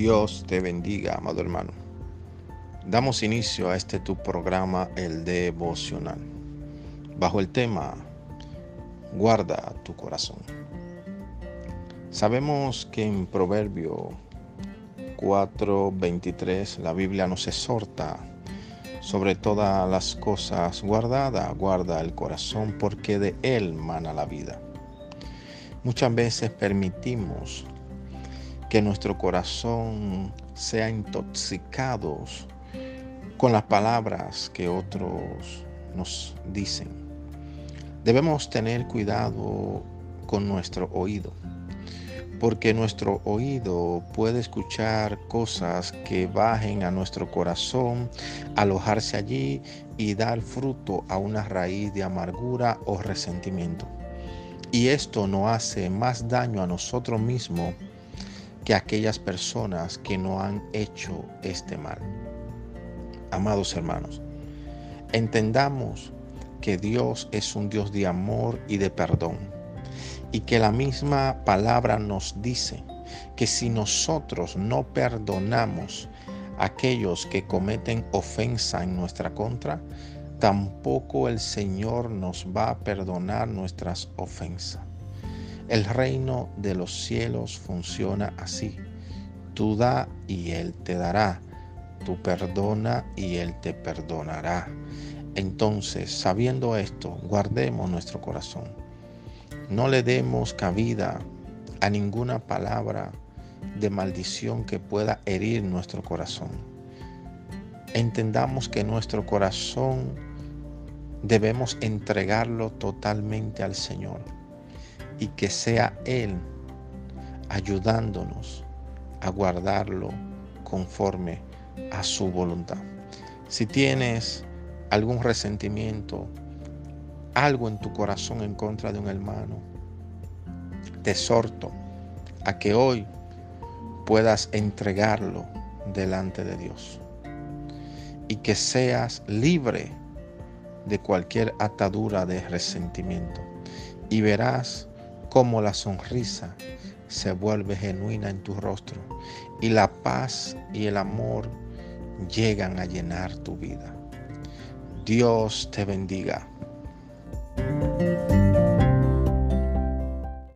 Dios te bendiga, amado hermano. Damos inicio a este tu programa, el devocional, bajo el tema Guarda tu corazón. Sabemos que en Proverbio 4:23 la Biblia nos exhorta sobre todas las cosas guardada, guarda el corazón porque de él mana la vida. Muchas veces permitimos que nuestro corazón sea intoxicado con las palabras que otros nos dicen. Debemos tener cuidado con nuestro oído, porque nuestro oído puede escuchar cosas que bajen a nuestro corazón, alojarse allí y dar fruto a una raíz de amargura o resentimiento. Y esto no hace más daño a nosotros mismos que aquellas personas que no han hecho este mal. Amados hermanos, entendamos que Dios es un Dios de amor y de perdón y que la misma palabra nos dice que si nosotros no perdonamos a aquellos que cometen ofensa en nuestra contra, tampoco el Señor nos va a perdonar nuestras ofensas. El reino de los cielos funciona así. Tú da y Él te dará. Tú perdona y Él te perdonará. Entonces, sabiendo esto, guardemos nuestro corazón. No le demos cabida a ninguna palabra de maldición que pueda herir nuestro corazón. Entendamos que nuestro corazón debemos entregarlo totalmente al Señor y que sea Él ayudándonos a guardarlo conforme a su voluntad. Si tienes algún resentimiento, algo en tu corazón en contra de un hermano, te exhorto a que hoy puedas entregarlo delante de Dios y que seas libre de cualquier atadura de resentimiento y verás cómo la sonrisa se vuelve genuina en tu rostro y la paz y el amor llegan a llenar tu vida. Dios te bendiga.